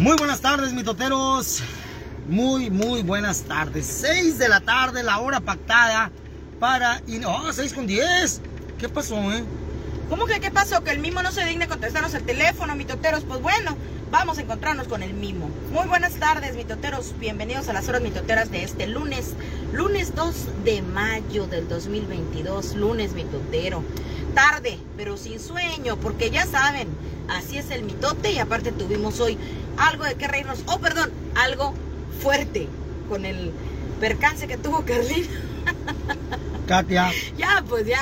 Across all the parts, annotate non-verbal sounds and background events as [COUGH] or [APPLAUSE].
Muy buenas tardes, mitoteros. Muy, muy buenas tardes. 6 de la tarde, la hora pactada para... ¡Oh, 6 con 10! ¿Qué pasó, eh? ¿Cómo que qué pasó? Que el mimo no se digna contestarnos el teléfono, mitoteros. Pues bueno, vamos a encontrarnos con el mimo. Muy buenas tardes, mitoteros. Bienvenidos a las horas mitoteras de este lunes. Lunes 2 de mayo del 2022. Lunes mitotero. Tarde, pero sin sueño, porque ya saben, así es el mitote y aparte tuvimos hoy algo de qué reírnos. Oh, perdón, algo fuerte con el percance que tuvo Carlín. [LAUGHS] Katia. ya, pues ya.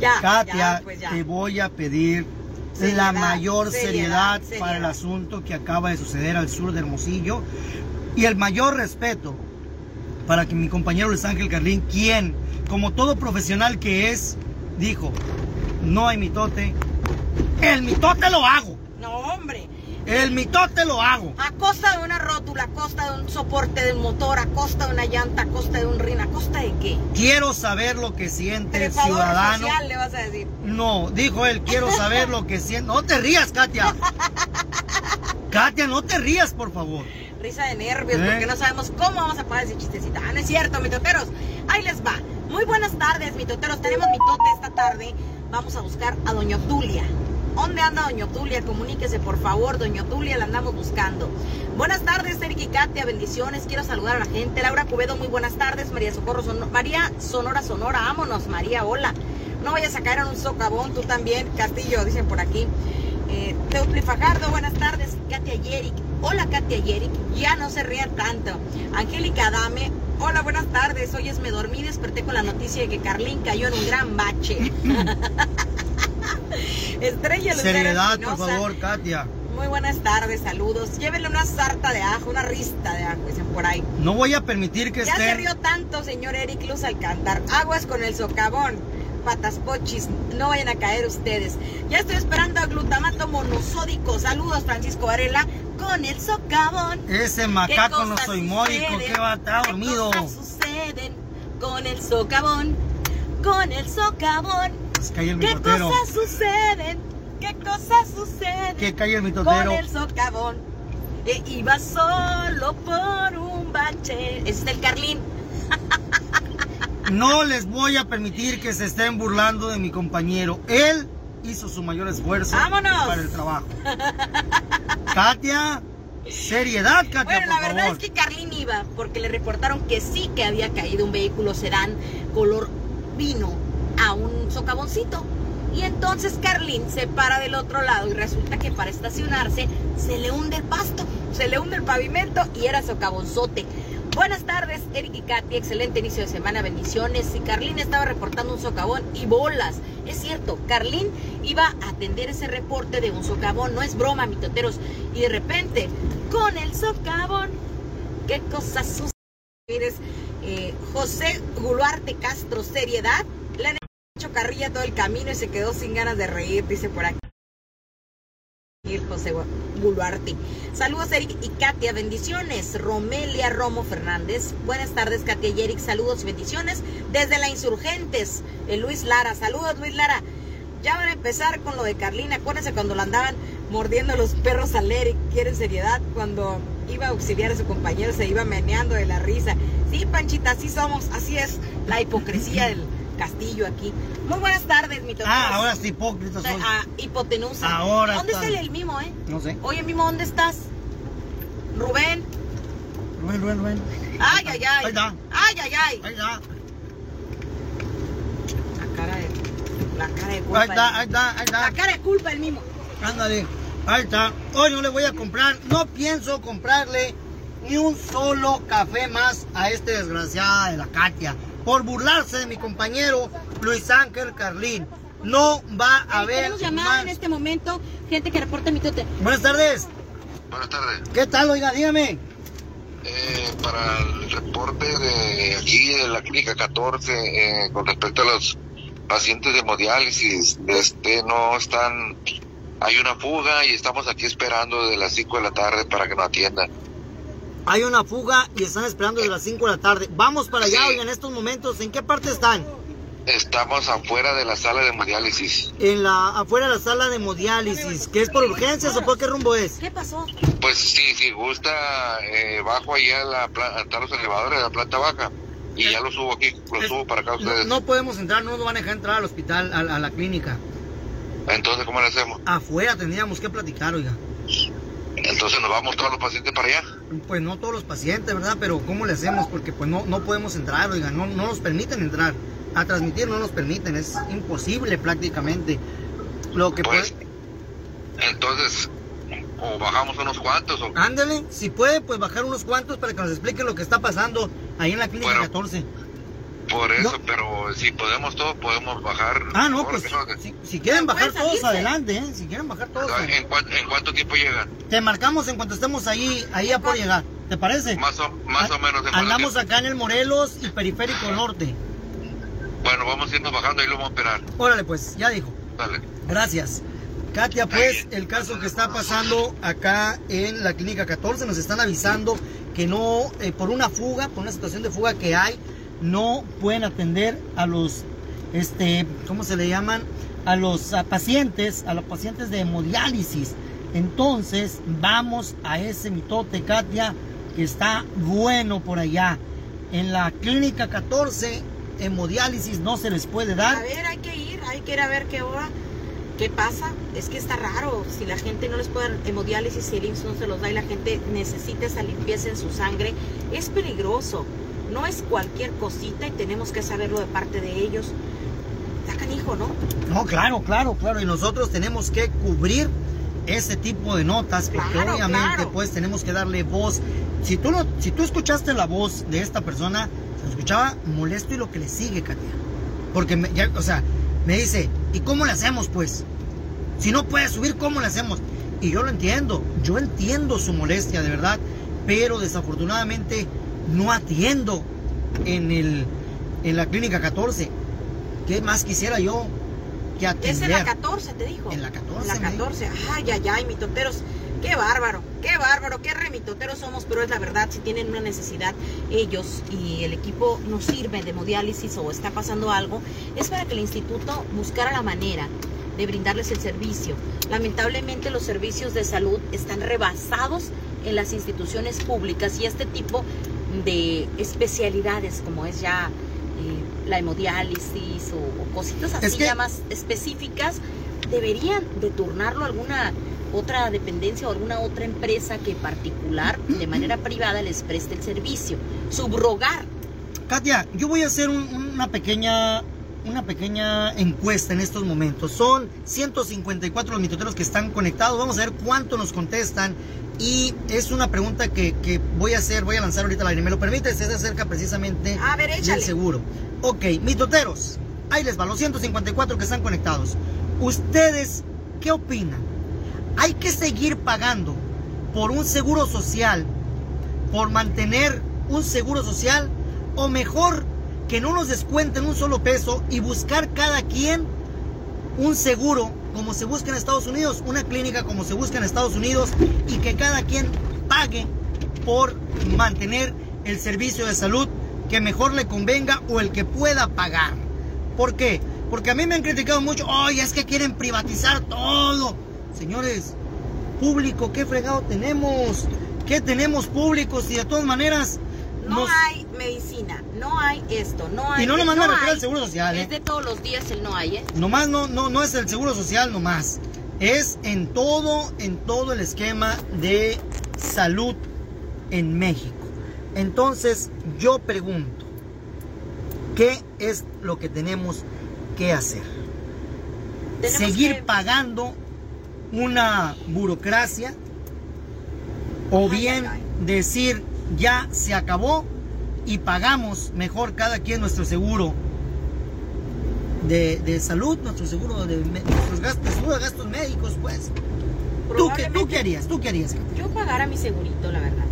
Ya, Katia, ya, pues ya. te voy a pedir Seriedad, la mayor seriedad, seriedad, para el seriedad. asunto que acaba de suceder al sur de Hermosillo y el mayor respeto para que mi compañero Luis Ángel Carlín, quien, como todo profesional que es, dijo, no hay mitote, el mitote lo hago, No, hombre. El mitote lo hago. A costa de una rótula, a costa de un soporte del motor, a costa de una llanta, a costa de un rin, ¿a costa de qué? Quiero saber lo que siente el ciudadano. social, le vas a decir. No, dijo él, quiero saber lo que siente. No te rías, Katia. Katia, no te rías, por favor. Risa de nervios, ¿Eh? porque no sabemos cómo vamos a pagar ese chistecito. Ah, no es cierto, mitoteros. Ahí les va. Muy buenas tardes, mitoteros. Tenemos mitote esta tarde. Vamos a buscar a Doña Otulia. ¿Dónde anda Doña Otulia? Comuníquese, por favor. Doña Otulia la andamos buscando. Buenas tardes, Eric y Katia. Bendiciones. Quiero saludar a la gente. Laura Cubedo, muy buenas tardes. María Socorro, Sono- María Sonora, Sonora. Vámonos, María. Hola. No vayas a caer en un socavón, tú también. Castillo, dicen por aquí. Eh, Teutli Fajardo, buenas tardes. Katia Yerick. Hola, Katia Yerick. Ya no se rían tanto. Angélica Adame. Hola, buenas tardes. Hoy es me dormí, desperté con la noticia de que Carlín cayó en un gran bache. [LAUGHS] [LAUGHS] Estrella Lucero Seriedad, por favor, Katia. Muy buenas tardes, saludos. Llévenle una sarta de ajo, una rista de ajo, dicen por ahí. No voy a permitir que Ya se estén. rió tanto, señor Eric Luz al cantar. Aguas con el socavón. Patas pochis, no vayan a caer ustedes. Ya estoy esperando a glutamato monosódico. Saludos, Francisco Varela, con el socavón. Ese ¿Qué macaco no soy módico, que va a estar ¿Qué dormido. cosas suceden con el socavón? Con el socavón. Pues cae el ¿Qué mitotero. cosas suceden? ¿Qué cosas suceden? Que cae el con mitotero. el socavón. E iba solo por un bache. Ese es el Carlín. No les voy a permitir que se estén burlando de mi compañero. Él hizo su mayor esfuerzo ¡Vámonos! para el trabajo. Katia, seriedad, Katia, Bueno, por la verdad favor. es que Carlín iba porque le reportaron que sí que había caído un vehículo sedán color vino a un socavoncito. Y entonces Carlín se para del otro lado y resulta que para estacionarse se le hunde el pasto, se le hunde el pavimento y era socavonzote. Buenas tardes, Eric y Katy, excelente inicio de semana, bendiciones. Y Carlín estaba reportando un socavón y bolas. Es cierto, Carlín iba a atender ese reporte de un socavón, no es broma, mitoteros. Y de repente, con el socavón, qué cosas suceden. Eh, José Guluarte Castro, seriedad. Le han hecho carrilla todo el camino y se quedó sin ganas de reír, dice por aquí. José Guluarte. Saludos Eric y Katia, bendiciones. Romelia Romo Fernández. Buenas tardes Katia y Eric, saludos y bendiciones. Desde la Insurgentes, el Luis Lara. Saludos Luis Lara. Ya van a empezar con lo de Carlina. Acuérdense cuando la andaban mordiendo los perros al Eric. Quieren seriedad. Cuando iba a auxiliar a su compañero se iba meneando de la risa. Sí, Panchita, así somos. Así es la hipocresía del castillo aquí. Muy buenas tardes, mi tocayo. Ah, ahora sí, hipócrita soy. Ah, hipotenusa. Ahora ¿Dónde está. está el, el mimo, eh? No sé. Oye, mimo, ¿dónde estás? Rubén. Rubén, Rubén, Rubén. Ay, ay, ay. Ahí está. Ay, ay, ay. Ahí está. La cara de, la cara de culpa. Ahí está, ahí está, ahí La está. cara de culpa el mimo. Ándale. Ahí está. Hoy no le voy a comprar, no pienso comprarle ni un solo café más a este desgraciada de la Katia. Por burlarse de mi compañero Luis Ángel Carlín. No va a haber Tenemos llamada más. en este momento, gente que reporta mitote. Buenas tardes. Buenas tardes. ¿Qué tal, oiga? Dígame. Eh, para el reporte de aquí de la clínica 14 eh, con respecto a los pacientes de hemodiálisis, este no están, hay una fuga y estamos aquí esperando de las 5 de la tarde para que nos atiendan. Hay una fuga y están esperando desde las 5 de la tarde. Vamos para allá, Sí. oiga, en estos momentos. ¿En qué parte están? Estamos afuera de la sala de hemodiálisis. En la, afuera de la sala de hemodiálisis, ¿qué es por urgencias o por qué rumbo es? ¿Qué pasó? Pues sí, si gusta, eh, bajo allá la pla- están los elevadores de la planta baja. Y ya lo subo aquí, lo Es- subo para acá No, ustedes. no podemos entrar, no nos van a dejar entrar al hospital, a, a la clínica. Entonces, ¿cómo le hacemos? Afuera tendríamos que platicar, oiga. Entonces nos vamos todos los pacientes para allá. Pues no todos los pacientes, ¿verdad? Pero ¿cómo le hacemos? Porque pues no, no podemos entrar, oiga, no, no nos permiten entrar. A transmitir no nos permiten, es imposible prácticamente. Lo que Pues, puede... entonces, o bajamos unos cuantos, o Ándale, si puede, pues bajar unos cuantos para que nos expliquen lo que está pasando ahí en la clínica Bueno. 14. Por eso, No. pero si podemos todos, podemos bajar. Ah, no, pues si, si quieren bajar todos salirse. adelante, ¿eh? Si quieren bajar todos. ¿En, cuán- ¿En cuánto tiempo llegan? Te marcamos en cuanto estemos ahí, ahí a por llegar. ¿Te parece? Más o, más o menos. ¿en cuánto Andamos acá en el Morelos y Periférico Norte. Bueno, vamos a irnos bajando y lo vamos a esperar. Órale, pues, ya dijo. Dale. Gracias. Katia, pues el caso que está pasando acá en la clínica 14, nos están avisando que no, eh, por una fuga, por una situación de fuga que hay, no pueden atender a los, este, ¿cómo se le llaman? A los pacientes, a los pacientes de hemodiálisis. Entonces, vamos a ese mitote, Katia, que está bueno por allá. En la clínica 14, hemodiálisis no se les puede dar. A ver, hay que ir, hay que ir a ver qué hora, qué pasa. Es que está raro, si la gente no les puede dar hemodiálisis, si el IMSS no se los da y la gente necesita esa limpieza en su sangre, es peligroso. No es cualquier cosita y tenemos que saberlo de parte de ellos. Está canijo, ¿no? No, claro, claro, claro. Y nosotros tenemos que cubrir ese tipo de notas porque Claro, obviamente claro. pues tenemos que darle voz. Si tú no, si tú escuchaste la voz de esta persona, se escuchaba molesto y lo que le sigue, Katia. Porque me, ya, o sea, me dice, ¿y cómo le hacemos pues? Si no puede subir, ¿cómo le hacemos? Y yo lo entiendo, yo entiendo su molestia de verdad, pero desafortunadamente no atiendo en el en la clínica 14. ¿Qué más quisiera yo que atender? Es en la 14, te dijo. En la 14, En la me dijo. 14. Ay, ay, ay, mitoteros. Qué bárbaro, qué bárbaro, qué remitoteros somos, pero es la verdad, si tienen una necesidad ellos y el equipo no sirve de hemodiálisis o está pasando algo, es para que el instituto buscara la manera de brindarles el servicio. Lamentablemente los servicios de salud están rebasados en las instituciones públicas y este tipo de especialidades como es ya eh, la hemodiálisis o, o cositas así Es que- ya más específicas deberían de turnarlo a alguna otra dependencia o alguna otra empresa que particular de manera privada les preste el servicio. Subrogar. Katia, yo voy a hacer un- una pequeña una pequeña encuesta en estos momentos. Son 154 los mitoteros que están conectados. Vamos a ver cuánto nos contestan. Y es una pregunta que, que voy a hacer, voy a lanzar ahorita al aire. ¿Me lo permite? Se acerca precisamente A ver, del seguro. Ok, mitoteros. Ahí les va, los 154 que están conectados. ¿Ustedes qué opinan? ¿Hay que seguir pagando por un seguro social, por mantener un seguro social? ¿O mejor que no nos descuenten un solo peso y buscar cada quien un seguro como se busca en Estados Unidos, una clínica como se busca en Estados Unidos y que cada quien pague por mantener el servicio de salud que mejor le convenga o el que pueda pagar. ¿Por qué? Porque a mí me han criticado mucho, oye, es que quieren privatizar todo. Señores, público, ¿qué fregado tenemos? ¿Qué tenemos público si de todas maneras no hay medicina no hay esto no hay Y no nomás me refiero al seguro social, ¿eh? es de todos los días el no hay ¿eh? Nomás no, no, no es el seguro social nomás. Es en todo, en todo el esquema de salud en México. Entonces, yo pregunto, ¿qué es lo que tenemos que hacer? Tenemos ¿Seguir que- pagando una burocracia? ¿O Ay, bien ay, decir, ya se acabó y pagamos mejor cada quien nuestro seguro de, de salud, nuestro seguro de nuestros gastos, seguro de gastos médicos, pues. ¿Tú qué, ¿Tú qué harías? ¿Tú qué harías? yo pagara mi segurito la verdad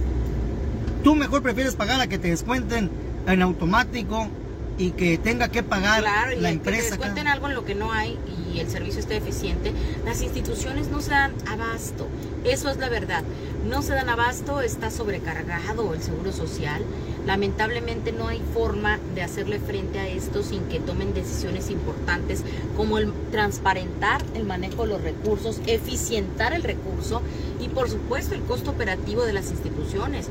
¿Tú mejor prefieres pagar a que te descuenten en automático y que tenga que pagar claro y la el que te empresa? descuenten cada- algo en lo que no hay y y el servicio esté eficiente, las instituciones no se dan abasto. Eso es la verdad. No se dan abasto, está sobrecargado el Seguro Social. Lamentablemente no hay forma de hacerle frente a esto sin que tomen decisiones importantes como el transparentar el manejo de los recursos, eficientar el recurso y por supuesto el costo operativo de las instituciones.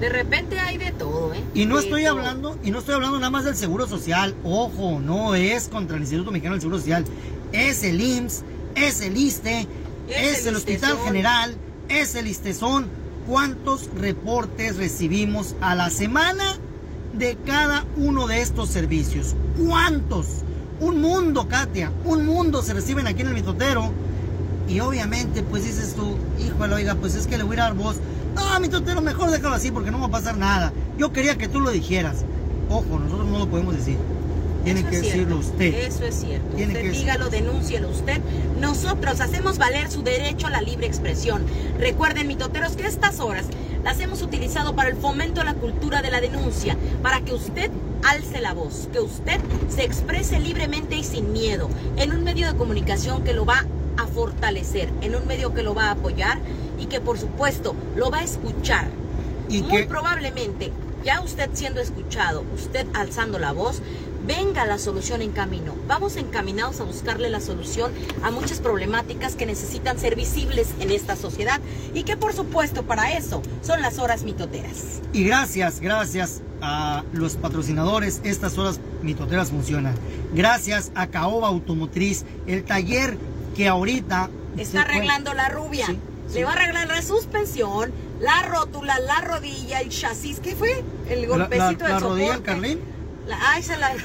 De repente hay de todo, ¿eh? Y no De estoy todo. hablando, y no estoy hablando nada más del Seguro Social. Ojo, no es contra el Instituto Mexicano del Seguro Social. Es el IMSS, es el ISTE, Es es, el el Hospital. General, es el ISTESON. ¿Cuántos reportes recibimos a la semana de cada uno de estos servicios? ¿Cuántos? Un mundo, Katia, un mundo se reciben aquí en el mitotero. Y obviamente, pues dices tú, híjole, oiga, pues es que le voy a dar voz. No, mi totero, mejor déjalo así porque no va a pasar nada. Yo quería que tú lo dijeras. Ojo, nosotros no lo podemos decir. Tiene Eso que cierto, decirlo usted. Eso es cierto. Tiene usted que- dígalo, denúncielo usted. Nosotros hacemos valer su derecho a la libre expresión. Recuerden, mitoteros, que estas horas las hemos utilizado para el fomento de la cultura de la denuncia, para que usted alce la voz, que usted se exprese libremente y sin miedo, en un medio de comunicación que lo va a fortalecer, en un medio que lo va a apoyar y que por supuesto lo va a escuchar. Y Muy que probablemente, ya usted siendo escuchado, usted alzando la voz, venga la solución en camino. Vamos encaminados a buscarle la solución a muchas problemáticas que necesitan ser visibles en esta sociedad y que por supuesto para eso son las horas mitoteras. Y gracias, gracias a los patrocinadores, estas horas mitoteras funcionan. Gracias a Caoba Automotriz, el taller que ahorita Está arreglando la rubia. Sí, sí. Le va a arreglar la suspensión, la rótula, la rodilla, el chasis. ¿Qué fue? El la, golpecito la- la del rodilla del soporte. Carlín. La, ay, se la- [LAUGHS]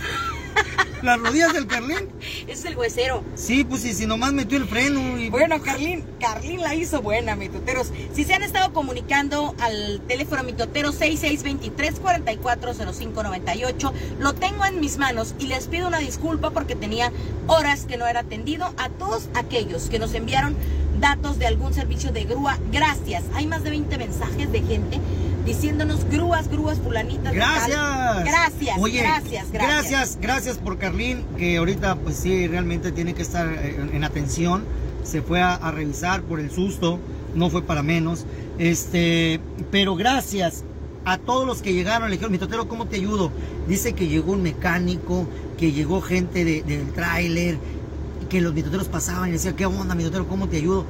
Las rodillas del Carlín. ese es el huesero. Sí, pues y si nomás metió el freno y Bueno, Carlín, Carlín la hizo buena, mitoteros. Si se han estado comunicando al teléfono mitotero 6623-440598, lo tengo en mis manos y les pido una disculpa porque tenía horas que no era atendido a todos aquellos que nos enviaron datos de algún servicio de grúa. Gracias. Hay más de 20 mensajes de gente diciéndonos grúas, grúas, fulanitas. Gracias. Gracias, Oye, gracias, gracias. Gracias, gracias por Carlín, que ahorita pues sí, realmente tiene que estar eh, en, en atención. Se fue a, a revisar por el susto, no fue para menos. Este, pero gracias a todos los que llegaron. Le dijeron, mi totero, ¿cómo te ayudo? Dice que llegó un mecánico, que llegó gente de- del tráiler, que los mitoteros pasaban y decían, ¿qué onda, mi totero? ¿Cómo te ayudo?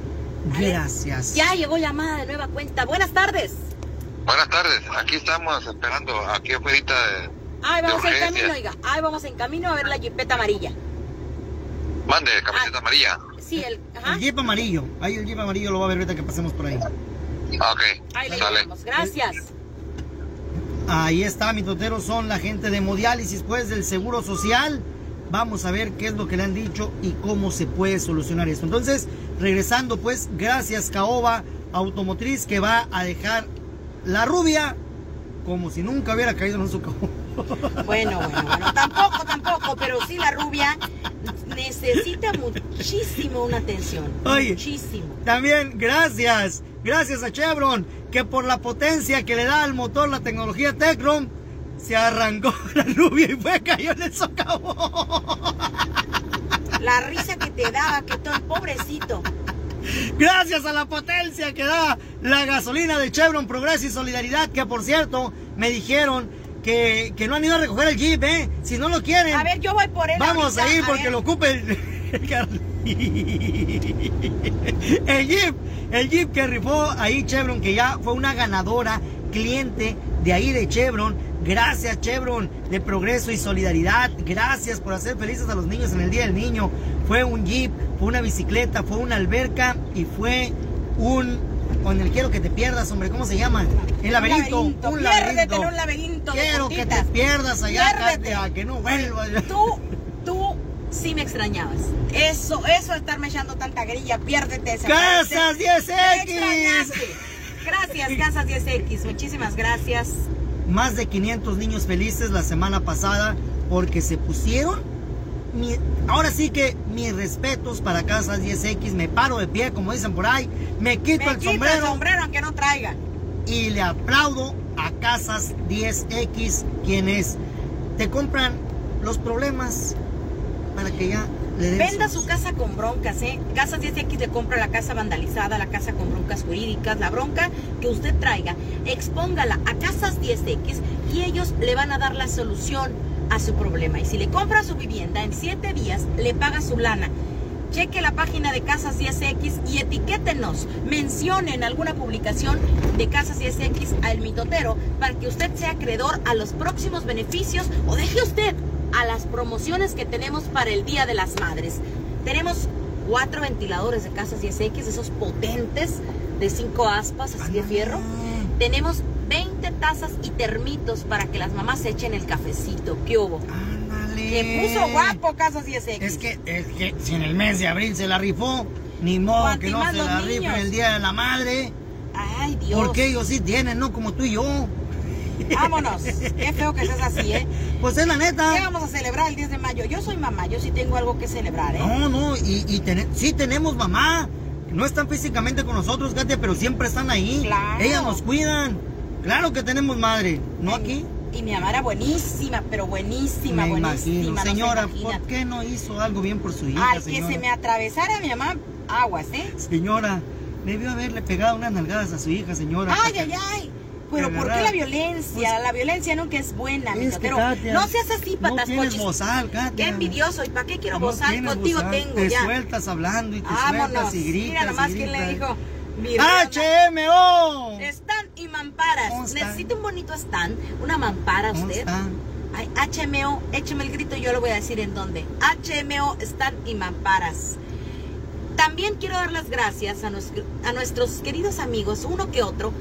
Gracias. Ya llegó llamada de nueva cuenta. Buenas tardes. Buenas tardes, aquí estamos esperando, aquí afuera de... Ay, vamos De en camino, oiga. Ay, vamos en camino a ver la jipeta amarilla. Mande, camiseta amarilla. Sí, el. Ajá. El jeep amarillo. Ahí el jeep amarillo lo va a ver ahorita que pasemos por ahí. Ah, Ok, Ahí le sale. Gracias. Ahí está, mi totero, son la gente de hemodiálisis, pues, del Seguro Social. Vamos a ver qué es lo que le han dicho y cómo se puede solucionar esto. Entonces, regresando, pues, gracias Caoba Automotriz, que va a dejar la rubia como si nunca hubiera caído en un socavón. [LAUGHS] Bueno, bueno, bueno. Tampoco, tampoco, pero sí la rubia necesita muchísimo una atención. Oye. Muchísimo. También, gracias, gracias a Chevron, que por la potencia que le da al motor la tecnología Tecron, se arrancó [LAUGHS] la rubia y fue cayó en el socavón. La risa que te daba, que todo, pobrecito. Gracias a la potencia que da la gasolina de Chevron Progreso y Solidaridad, que por cierto me dijeron que, que no han ido a recoger el Jeep, ¿eh? Si no lo quieren, A ver, yo voy por él. vamos ahorita, a ir porque ver. lo ocupe el. [LAUGHS] [LAUGHS] El Jeep, el Jeep que rifó ahí Chevron, que ya fue una ganadora, cliente de ahí de Chevron. Gracias Chevron de Progreso y Solidaridad. Gracias por hacer felices a los niños en el Día del Niño. Fue un Jeep, fue una bicicleta, fue una alberca y fue un... Con el quiero que te pierdas, hombre, ¿cómo se llama? El laberinto. Un laberinto. Un Piérdete laberinto. en un laberinto de Quiero que te pierdas allá, Piérdete. Katia, que no vuelvas. Tú, tú sí me extrañabas. Eso, eso de estarme echando tanta grilla, piérdete. esa ¡Casas Me 10X! extrañaste. Gracias, [LAUGHS] Casas 10X. Muchísimas gracias. Más de 500 niños felices la semana pasada porque se pusieron. mi- ahora sí que mis respetos para Casas 10X. Me paro de pie, como dicen por ahí. Me quito Me el quito sombrero el sombrero aunque no traiga. y le aplaudo a Casas 10X, quienes te compran los problemas para que ya le Venda su casa con broncas, ¿eh? Casas 10X le compra la casa vandalizada, la casa con broncas jurídicas, la bronca que usted traiga, expóngala a Casas 10X y ellos le van a dar la solución a su problema. Y si le compra su vivienda en 7 días, le paga su lana. Cheque la página de Casas 10X y etiquétenos. Mencionen alguna publicación de Casas 10X a El Mitotero para que usted sea acreedor a los próximos beneficios o deje usted a las promociones que tenemos para el Día de las Madres. Tenemos cuatro ventiladores de Casas 10X, esos potentes de cinco aspas, así de fierro. Tenemos 20 tazas y termitos para que las mamás echen el cafecito. ¿Qué hubo? Ándale. Le puso guapo Casas 10X. Es que, es que si en el mes de abril se la rifó, ni modo que no se la rife en niños. el Día de la Madre. Ay, Dios. Porque ellos sí tienen, no como tú y yo. Vámonos. Qué feo que seas así, ¿eh? Pues es la ¿Qué neta. vamos a celebrar el 10 de mayo? Yo soy mamá, yo sí tengo algo que celebrar, ¿eh? No, no, y, y tene- sí tenemos mamá. No están físicamente con nosotros, Katia, pero siempre están ahí. Claro. Ellas nos cuidan. Claro que tenemos madre. ¿No Ay, aquí? Y mi mamá era buenísima, pero buenísima, Me buenísima. imagino. no se Señora. ¿por qué no hizo algo bien por su hija, Al que señora? se me atravesara mi mamá, aguas, ¿eh? Señora, debió haberle pegado unas nalgadas a su hija, señora. Ay, ay, ay. Pero ¿por qué la violencia? Pues- la violencia nunca es buena, Es que. Katia, No seas así, No patas tienes cochis. bozal, Katia. Qué envidioso. ¿Y para qué quiero No bozal? Contigo bozal. tengo Te ya. sueltas hablando y te Vámonos. sueltas y gritas. Mira nomás quién le dijo. HMO. Stand y mamparas. Necesita un bonito stand, una mampara ¿Cómo usted. Ay, HMO, écheme el grito yo le voy a decir en dónde. HMO Stand y Mamparas. También quiero dar las gracias a, nuestro- a nuestros queridos amigos, uno que otro,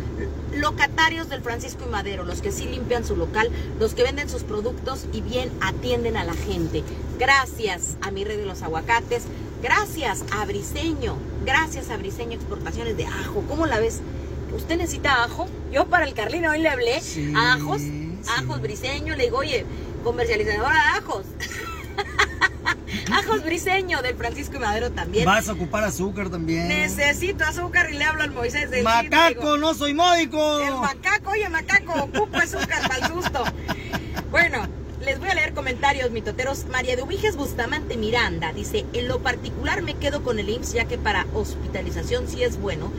locatarios del Francisco y Madero, los que sí limpian su local, los que venden sus productos y bien atienden a la gente. Gracias a mi red de los aguacates, gracias a Briseño, gracias a Briseño Exportaciones de Ajo. ¿Cómo la ves? ¿Usted necesita ajo? Yo para el Carlino hoy le hablé Sí, a ajos, sí. ajos briseño, le digo, oye, comercializadora de ajos. [LAUGHS] [LAUGHS] ajos briseño del Francisco Madero también. Vas a ocupar azúcar también. Necesito azúcar y le hablo al Moisés del Macaco, no soy módico. El macaco, oye macaco, ocupo azúcar para el susto. Bueno, les voy a leer comentarios, mitoteros. María de Ubiges Bustamante Miranda dice, en lo particular me quedo con el IMSS ya que para hospitalización sí es bueno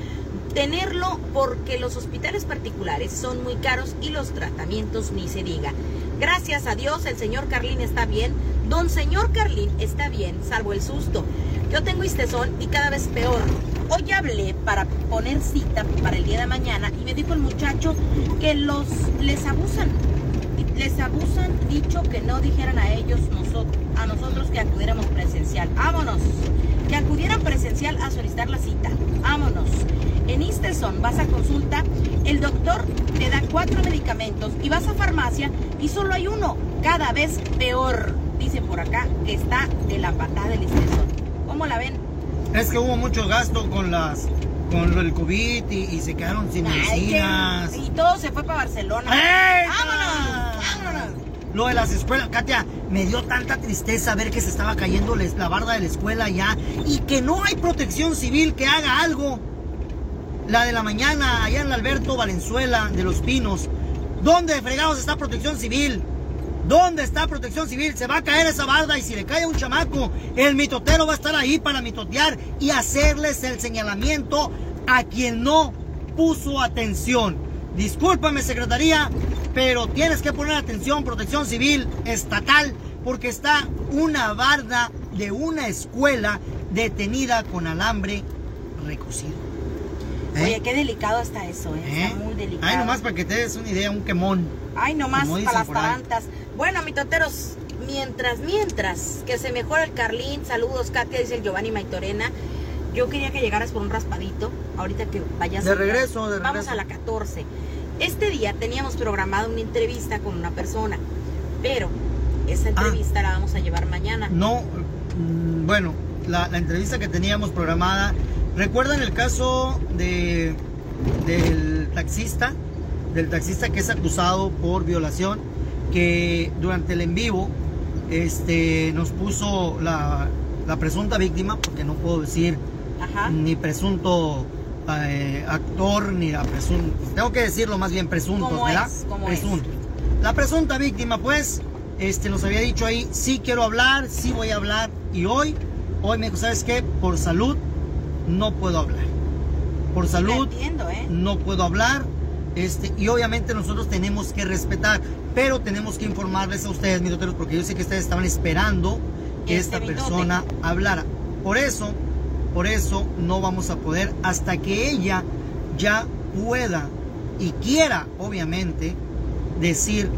tenerlo porque los hospitales particulares son muy caros y los tratamientos ni se diga. Gracias a Dios el señor Carlín está bien, don señor Carlín está bien, salvo el susto. Yo tengo histezón y cada vez peor. Hoy hablé para poner cita para el día de mañana y me dijo el muchacho que los les abusan. Les abusan dicho que no dijeran a ellos nosotros, a nosotros que acudiéramos presencial. Vámonos. Que acudieran presencial a solicitar la cita. Vámonos. En Isteson vas a consulta, el doctor te da cuatro medicamentos y vas a farmacia y solo hay uno. Cada vez peor. Dicen por acá que está de la patada del Isteson. ¿Cómo la ven? Es que hubo mucho gasto con las con el COVID y, y se quedaron sin Ay, medicinas. que- y todo se fue para Barcelona. ¡Ey! ¡Vámonos! ¡Vámonos! Lo de las escuelas, Katia, me dio tanta tristeza ver que se estaba cayendo la barda de la escuela ya y que no hay protección civil que haga algo. La de la mañana, allá en Alberto Valenzuela de Los Pinos. ¿Dónde fregados está protección civil? ¿Dónde está protección civil? Se va a caer esa barda y si le cae a un chamaco, el mitotero va a estar ahí para mitotear y hacerles el señalamiento a quien no puso atención. Discúlpame, secretaría, pero tienes que poner atención, protección civil estatal, porque está una barda de una escuela detenida con alambre recocido. ¿Eh? Oye, qué delicado está eso, ¿eh? ¿Eh? Está muy delicado. Ay, nomás para que te des una idea, un quemón. Ay, nomás para las tarantas. Bueno, mitoteros, mientras, mientras, que se mejora el Carlín, saludos, Katia, dice el Giovanni Maitorena. Yo quería que llegaras por un raspadito, ahorita que vayas. De regreso, de Vamos regreso. a la 14. Este día teníamos programada una entrevista con una persona, pero esa entrevista la vamos a llevar mañana. Ah. No, mm, bueno, la, la entrevista que teníamos programada. ¿Recuerdan el caso de del taxista? Del taxista que es acusado por violación, que durante el en vivo este, nos puso la, la presunta víctima, porque no puedo decir Ajá. ni presunto eh, actor, ni la presunta. Tengo que decirlo más bien presuntos, ¿Cómo ¿verdad? Presuntos. La presunta víctima, pues, este, nos había dicho ahí, sí quiero hablar, sí voy a hablar, y hoy Hoy me dijo, ¿sabes qué? Por salud no puedo hablar. Por salud entiendo, ¿eh? no puedo hablar. Este, y obviamente nosotros tenemos que respetar, pero tenemos que informarles a ustedes, mitoteros, porque yo sé que ustedes estaban esperando que Este esta mitote. persona hablara. Por eso, por eso no vamos a poder hasta que ella ya pueda y quiera, obviamente, decir,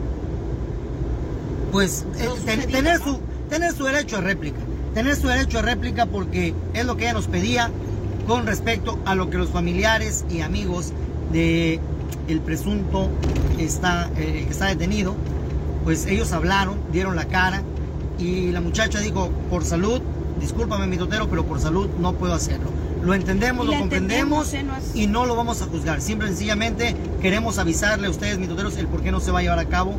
pues, eh, ten- tener, su, tener su derecho a réplica. Tener su derecho a réplica porque es lo que ella nos pedía con respecto a lo que los familiares y amigos de el presunto está, eh, que está detenido, pues ellos hablaron, dieron la cara y la muchacha dijo, por salud, discúlpame mi totero, pero por salud no puedo hacerlo. Lo entendemos, lo comprendemos entendemos, ¿eh? Y no lo vamos a juzgar. Simple y sencillamente queremos avisarle a ustedes, mis toteros, el por qué no se va a llevar a cabo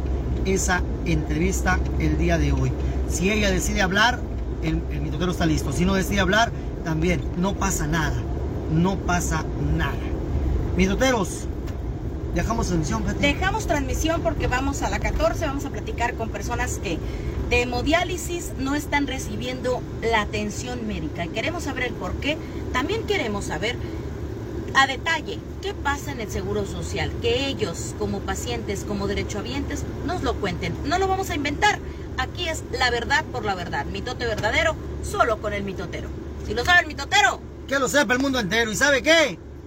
esa entrevista el día de hoy. Si ella decide hablar, el, el mitotero está listo. Si no decide hablar, también no pasa nada. No pasa nada. Mitoteros, dejamos transmisión. Dejamos transmisión porque vamos a la 14, vamos a platicar con personas que de hemodiálisis no están recibiendo la atención médica. Y queremos saber el por qué. También queremos saber a detalle qué pasa en el Seguro Social. Que ellos, como pacientes, como derechohabientes, nos lo cuenten. No lo vamos a inventar. Aquí es la verdad por la verdad. Mitote verdadero, solo con el mitotero. Si lo sabe el mitotero, Que lo sepa el mundo entero. ¿Y sabe qué?